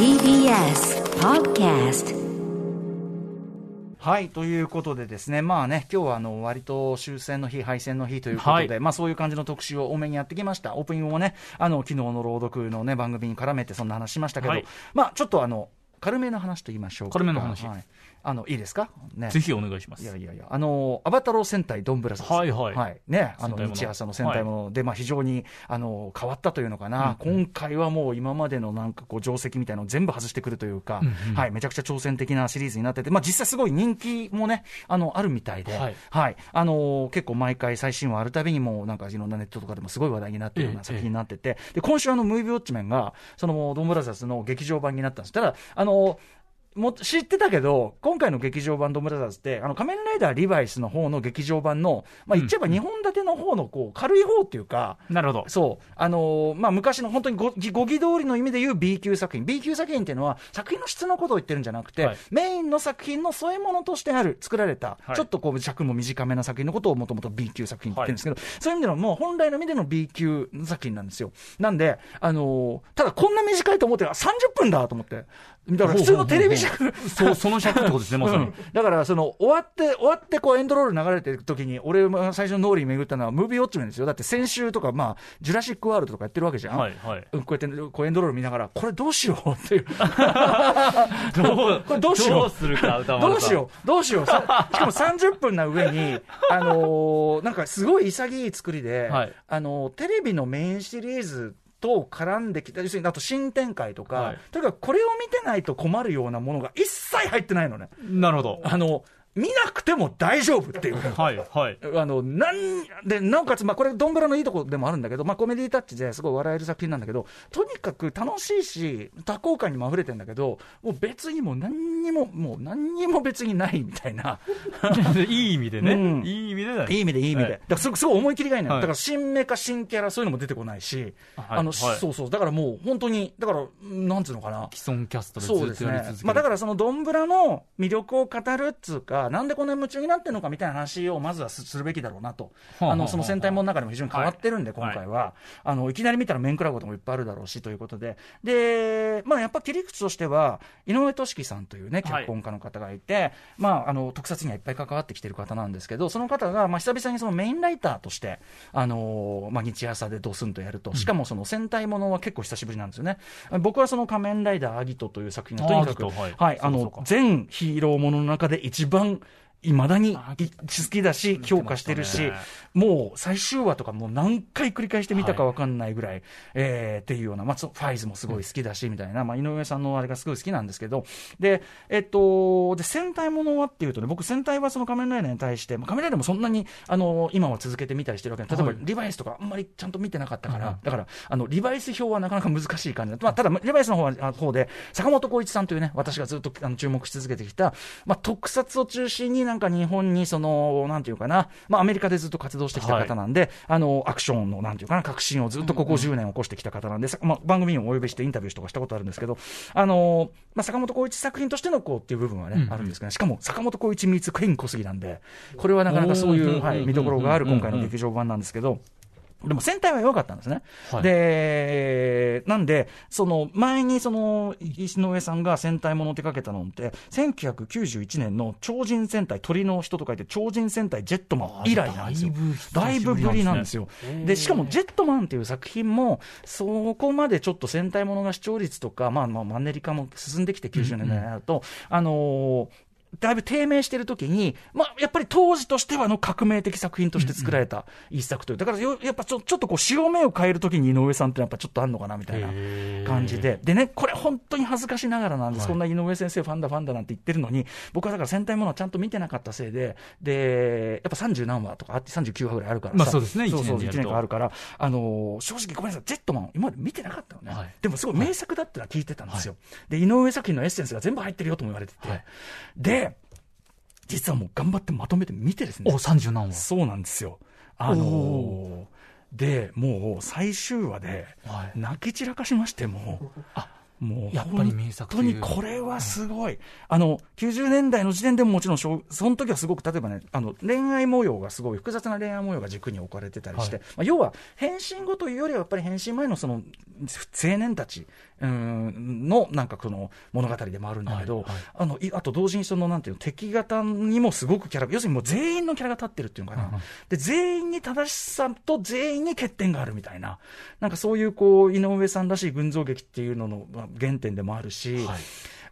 TBS Podcast はいということでですね、まあね、今日はあの割と終戦の日、敗戦の日ということで、はい。まあそういう感じの特集を多めにやってきました、オープニングもね、あの昨日の朗読の、ね、番組に絡めてそんな話しましたけど、はい。まあちょっとあの軽めの話と言いましょうか。軽めの話。はい、あのいいですか、ね、ぜひお願いします。いやいやいや、あのアバタロー戦隊ドンブラザーズ、はいはい。ね、あの日朝の戦隊もので、まあ、非常にあの変わったというのかな、うんうん。今回はもう今までのなんかこう定石みたいなのを全部外してくるというか、うんうん。はい、めちゃくちゃ挑戦的なシリーズになってて、まあ、実際すごい人気もね、あのあるみたいで、ははい。いあの結構毎回最新話あるたびにもうなんかいろんなネットとかでもすごい話題になってるようなええ作品になってて、で今週あのムービーウォッチメンがそのドンブラザーズの劇場版になったんです。ただあのも知ってたけど、今回の劇場版ドンブラザーズって、あの仮面ライダーリバイスの方の劇場版の、まあ、言っちゃえば2本立ての方のこう軽い方っていうか、なるほど。そう、あのーまあ、昔の本当にご語義通りの意味で言う B 級作品、B 級作品っていうのは、作品の質のことを言ってるんじゃなくて、はい。メインの作品の添え物としてある、作られた、はい。ちょっとこう尺も短めな作品のことをもともと B 級作品って言ってるんですけど、そういう意味での、もう本来の意味での B 級作品なんですよ。なんで、あのーただこんな短いと思って、あ30分だと思って、だから普通のテレビ尺、そう、その尺ってことですね、まさに。うん。だからその終わって、終わってこうエンドロール流れてる時に、俺が最初の脳裏に巡ったのは、ムービーウォッチメンですよ、だって先週とか、まあ、ジュラシック・ワールドとかやってるわけじゃん、はいはい。うんこうやってこうエンドロール見ながら、これどうしようっていう、どうこれどうしよう。どうするか、どうしよう、どうしよう、さしかも30分な上に、あのーなんかすごい潔い作りで、はい。あのーテレビのメインシリーズと絡んできた、要するにあと新展開とか、はいとにかくこれを見てないと困るようなものが一切入ってないのね。なるほど。あの見なくても大丈夫っていう。はいはい。あのなんでなおかつ、まあ、これ、どんぶらのいいとこでもあるんだけど、まあ、コメディタッチですごい笑える作品なんだけど、とにかく楽しいし、多幸感にも溢れてるんだけど、もう別にもう何にも、もう何にも別にないみたいな、いい意味でね。うん。いい意味でだねいい意味でいい意味で、はい。だからすごすごい思い切りがいいのよ、はい。だから新メカ、新キャラ、そういうのも出てこないし、はいあのはい。そうそう、だからもう本当に、だから、なんつうのかな。既存キャストでずそうですね。っとやり続ける。まあ、だからそのどんぶらの魅力を語るっつうか、なんでこんなに夢中になってるのかみたいな話をまずはすするべきだろうなと、はあのその戦隊もの中でも非常に変わってるんで、はい今回は、あのいきなり見たら面食らうこともいっぱいあるだろうしということで、でまあ、やっぱ切り口としては、井上俊樹さんというね、はい。脚本家の方がいて、まあ、あの特撮にはいっぱい関わってきてる方なんですけど、その方が、まあ、久々にそのメインライターとして、あのまあ、日朝でドスンとやると、しかもその戦隊ものは結構久しぶりなんですよね。僕はその仮面ライダーアギトという作品がとにかく、はい。はい、あの全ヒーローものの中で一番 don't いまだに好きだし、評価してるしもう最終話とかもう何回繰り返して見たか分かんないぐらい、えーっていうような、まあ、そうファイズもすごい好きだし、みたいな、まあ、井上さんのあれがすごい好きなんですけど、で、えっと、で、戦隊ものはっていうとね、僕、戦隊はその仮面ライダーに対して、まあ、仮面ライダーもそんなに、あの、今は続けてみたりしてるわけで、例えば、はい。リバイスとかあんまりちゃんと見てなかったから、うんだから、あの、リバイス表はなかなか難しい感じだまあ、ただ、リバイスの方は、あ方で、坂本浩一さんというね、私がずっとあの注目し続けてきた、まあ、特撮を中心になんか日本に、その、なんていうかな、まあ、アメリカでずっと活動してきた方なんで、あの、アクションの、なんていうかな、革新をずっとここ10年起こしてきた方なんで、さまあ、番組にもお呼びしてインタビューとかしたことあるんですけど、あの、まあ、坂本浩一作品としてのこうっていう部分はね、うんうんあるんですけど、ね、しかも坂本浩一ミーツクイーン小杉なんで、これはなかなかそういう、はい、見どころがある今回の劇場版なんですけど、でも戦隊は良かったんですね。はいで、なんで、その前にその石上さんが戦隊ものを手掛けたのって、1991年の超人戦隊、鳥の人と書いて超人戦隊ジェットマン以来なんですよ。だいぶぶりなんですよ。で、しかも、ジェットマンっていう作品も、そこまでちょっと戦隊ものが視聴率とか、まあ、まあ、マンネリ化も進んできて90年代になると、あのーだいぶ低迷してる時に、まあ、やっぱり当時としてはの革命的作品として作られた一作という。だからよ、やっぱちょちょっとこう、潮目を変える時に井上さんってやっぱちょっとあるのかなみたいな感じで。でね、これ本当に恥ずかしながらなんです。はいそんな井上先生ファンだファンだなんて言ってるのに、僕はだから戦隊ものをちゃんと見てなかったせいで、で、やっぱ30何話とかあって39話ぐらいあるからさ。まあそうですねそうそう、1一年間あるから、あのー正直ごめんなさい、ジェットマン、今まで見てなかったのね。はいでもすごい名作だってのは聞いてたんですよ。で、井上作品のエッセンスが全部入ってるよとも言われてて。はいで、実はもう頑張ってまとめて見てですねお、。30何話。そうなんですよ。あのーおで、もう最終話で、はい泣き散らかしまして、もう。あ、もう。やっぱり名作本当にこれはすごい、あの90年代の時点でももちろんその時はすごく、例えばね、あの恋愛模様がすごい、複雑な恋愛模様が軸に置かれてたりして、はい。まあ、要は変身後というよりは、やっぱり変身前のその青年たちうんのなんかこの物語でもあるんだけど、はいはい。あのいあと同時にそのなんていうの敵方にもすごくキャラ、要するにもう全員のキャラが立ってるっていうのかな、で全員に正しさと全員に欠点があるみたいな、なんかそういうこう井上さんらしい群像劇っていうののまあ原点でもあるし、はい。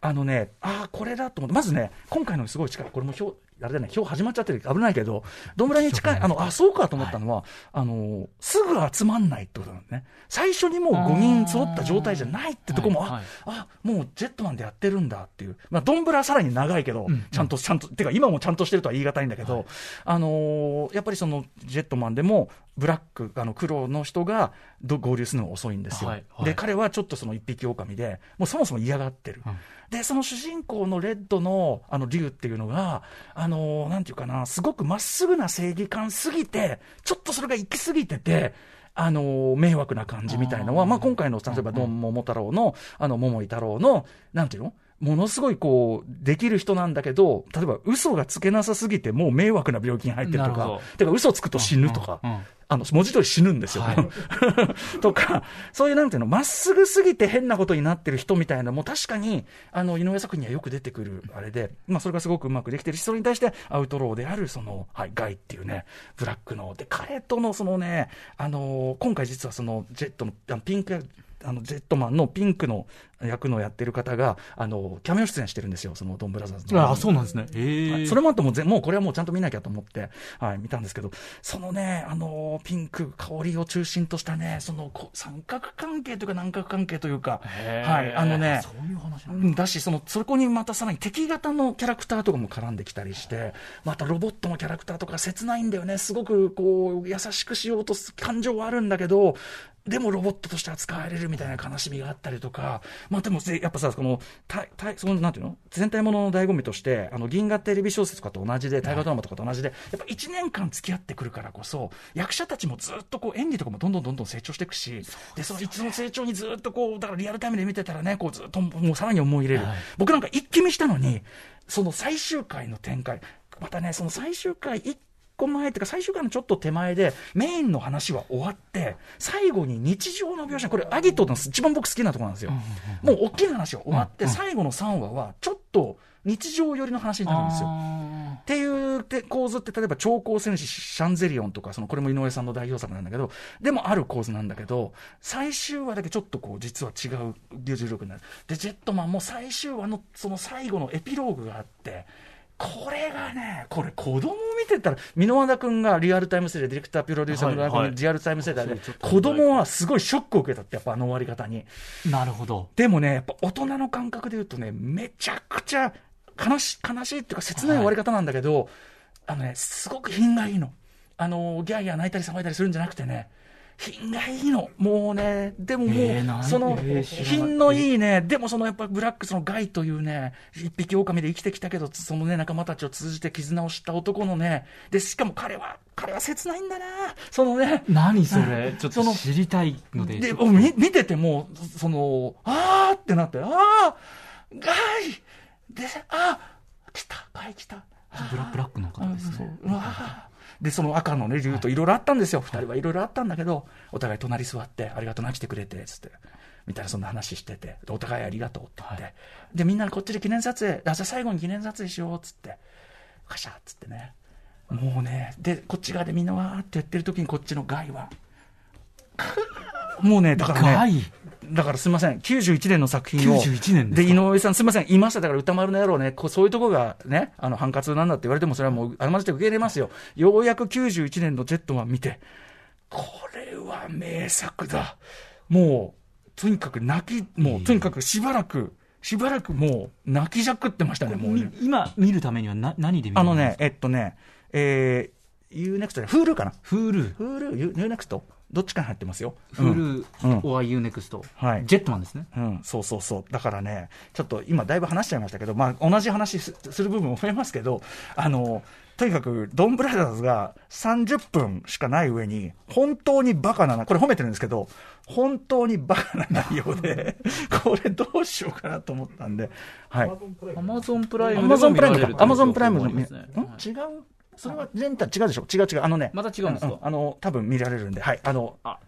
あのね、ああ、これだと思って、まずね、今回のすごい近い、これも表、あれだね、表始まっちゃってる危ないけど、どんぶらに近い、あの、あ、そうかと思ったのは、あの、すぐ集まんないってことなのね。最初にもう5人揃った状態じゃないってとこも、はいはい。あ、あ、もうジェットマンでやってるんだっていう。まあ、どんぶらはさらに長いけど、うんちゃんと、ちゃんと、てか今もちゃんとしてるとは言い難いんだけど、あのーやっぱりその、ジェットマンでも、ブラック、あの、黒の人がど合流するのが遅いんですよ。はいはい。で、彼はちょっとその一匹狼で、もうそもそも嫌がってる。うん。で、その主人公のレッドの、あの、竜っていうのが、あのーなんていうかな、すごくまっすぐな正義感すぎて、ちょっとそれが行き過ぎてて、あのー迷惑な感じみたいなのは、まあ、今回の、例えば、ドン桃太郎の、あの、桃井太郎の、なんていうの？ものすごいこう、できる人なんだけど、例えば嘘がつけなさすぎて、もう迷惑な病気に入ってるとかてか嘘つくと死ぬとか、うんうんあの、文字通り死ぬんですよ。はい。とか、そういうなんていうの、まっすぐすぎて変なことになってる人みたいなのも確かに、あの、井上作品にはよく出てくるあれで、まあ、それがすごくうまくできてる。し、それに対してアウトローである、その、はい、ガイっていうね、ブラックの、で、彼とのそのね、あの今回実はその、ジェットの、ピンクや、あの、ジェットマンのピンクの役のやってる方が、あの、キャメオ出演してるんですよ、その、ドンブラザーズの。あそうなんですね。はいそれもあってももうこれはもうちゃんと見なきゃと思って、はい、見たんですけど、そのね、あのピンク、香りを中心としたね、そのこ三角関係というか、南角関係というか、はい、あのね、そういう話なんんだし、その、そこにまたさらに敵型のキャラクターとかも絡んできたりして、またロボットのキャラクターとか切ないんだよね。すごくこう、優しくしようとす感情はあるんだけど、でもロボットとして扱われるみたいな悲しみがあったりとか、まあでもぜ、やっぱさ、この、たたそのなんていうの？全体ものの醍醐味として、あの、銀河テレビ小説とかと同じで、大河ドラマとかと同じで、やっぱ1年間付き合ってくるからこそ、役者たちもずっとこう、演技とかもどんどんどんどん成長していくし、で、その一の成長にずっとこう、だからリアルタイムで見てたらね、こうずっともうさらに思い入れる。はい。僕なんか一気見したのに、その最終回の展開、またね、その最終回一個前っていうか、最終回のちょっと手前で、メインの話は終わって、最後に日常の描写、これ、アギトの一番僕好きなところなんですよ。もう大きな話が終わって、最後の3話は、ちょっと日常寄りの話になるんですよ。あっていうて構図って、例えば超高戦士シャンゼリオンとか、そのこれも井上さんの代表作なんだけど、でもある構図なんだけど、最終話だけちょっとこう、実は違う重力になる。で、ジェットマンも最終話のその最後のエピローグがあって、これがね、これ子供見てたら、箕輪田君がリアルタイム世代、ディレクター、プロデューサー、はい箕輪田君はいリアルタイム世代で子供はすごいショックを受けたって、やっぱあの終わり方に。ーなるほど。でもね、やっぱ大人の感覚で言うとね、めちゃくちゃ悲し悲しいっていうか、切ない終わり方なんだけど、あのね、すごく品がいいの。あの、ギャーギャー泣いたり騒いだりするんじゃなくてね、品がいいの。もうね、でももう、その、品のいいね、でもそのやっぱブラックスのガイというね、一匹狼で生きてきたけど、そのね、仲間たちを通じて絆を知った男のね、で、しかも彼は、彼は切ないんだな。そのね、何それ？ちょっと知りたいので。で、見見てても、その、あーってなって、あーガイで、あー来た、ガイ来た。ブラブラックの方ですね。うわーで、その赤のね、竜といろいろあったんですよ。二人はいろいろあったんだけど、お互い隣座って、ありがとうな、来てくれて、つって。みたいな、そんな話してて、でお互いありがとうって言って。はいで、みんなこっちで記念撮影、あ、じゃあ最後に記念撮影しよう、つって。カシャッつってね。もうね、で、こっち側でみんなわーってやってる時にこっちのガイは、もうね、だからね、だからすみません、91年の作品を、91年で井上さん、すみません、言いました、だから歌丸の野郎ね、こうそういうとこがね、あの反活なんだって言われても、それはもう、あらまじて受け入れますよ、ようやく91年のジェットマン見て、これは名作だ、もう、とにかく泣き、もう、とにかくしばらく、しばらくもう、泣きじゃくってましたね、もうね。み今見るためにはな何で見るあのね、、えっとね、えー、UNEXT じゃない、Hulu かな、Hulu、Hulu、UNEXT、どっちかに入ってますよ。うん。Hulu うん。or Unext、はい。ジェットマンですね。うん、そうそうそう。だからね、ちょっと今だいぶ話しちゃいましたけど、まあ同じ話すする部分も増えますけど、あの、とにかく、ドンブラザーズが30分しかない上に、本当にバカな、これ褒めてるんですけど、本当にバカな内容で、これどうしようかなと思ったんで、はい。アマゾンプライアムマゾンプライムでも見られるアマゾンプライムの、ん？違う？それは全体違うでしょ？違う違う。あのね。また違うんですか？あの、多分見られるんで、はい。あの、あ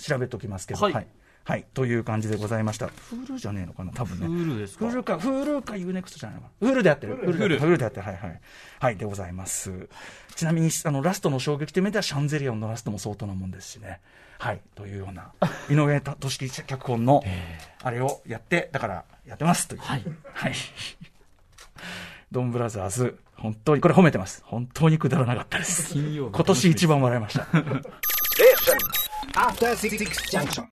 調べておきますけど、はいはい。はい。という感じでございました。 Huluじゃねえのかな？多分ね。Hulu ですか？フールか、フールか UNEXT じゃないのかな？フールでやってる。フールでやってる。フールでやってる。はいはい。はい、でございます。ちなみに、あの、ラストの衝撃という面では、シャンゼリオンのラストも相当なもんですしね。はい。というような、井上敏樹脚本の、あれをやって、だから、やってます。という。はい。はい。ドンブラザーズ、本当に、これ褒めてます。本当にくだらなかったです。金曜日今年一番笑いました。After Six Junction.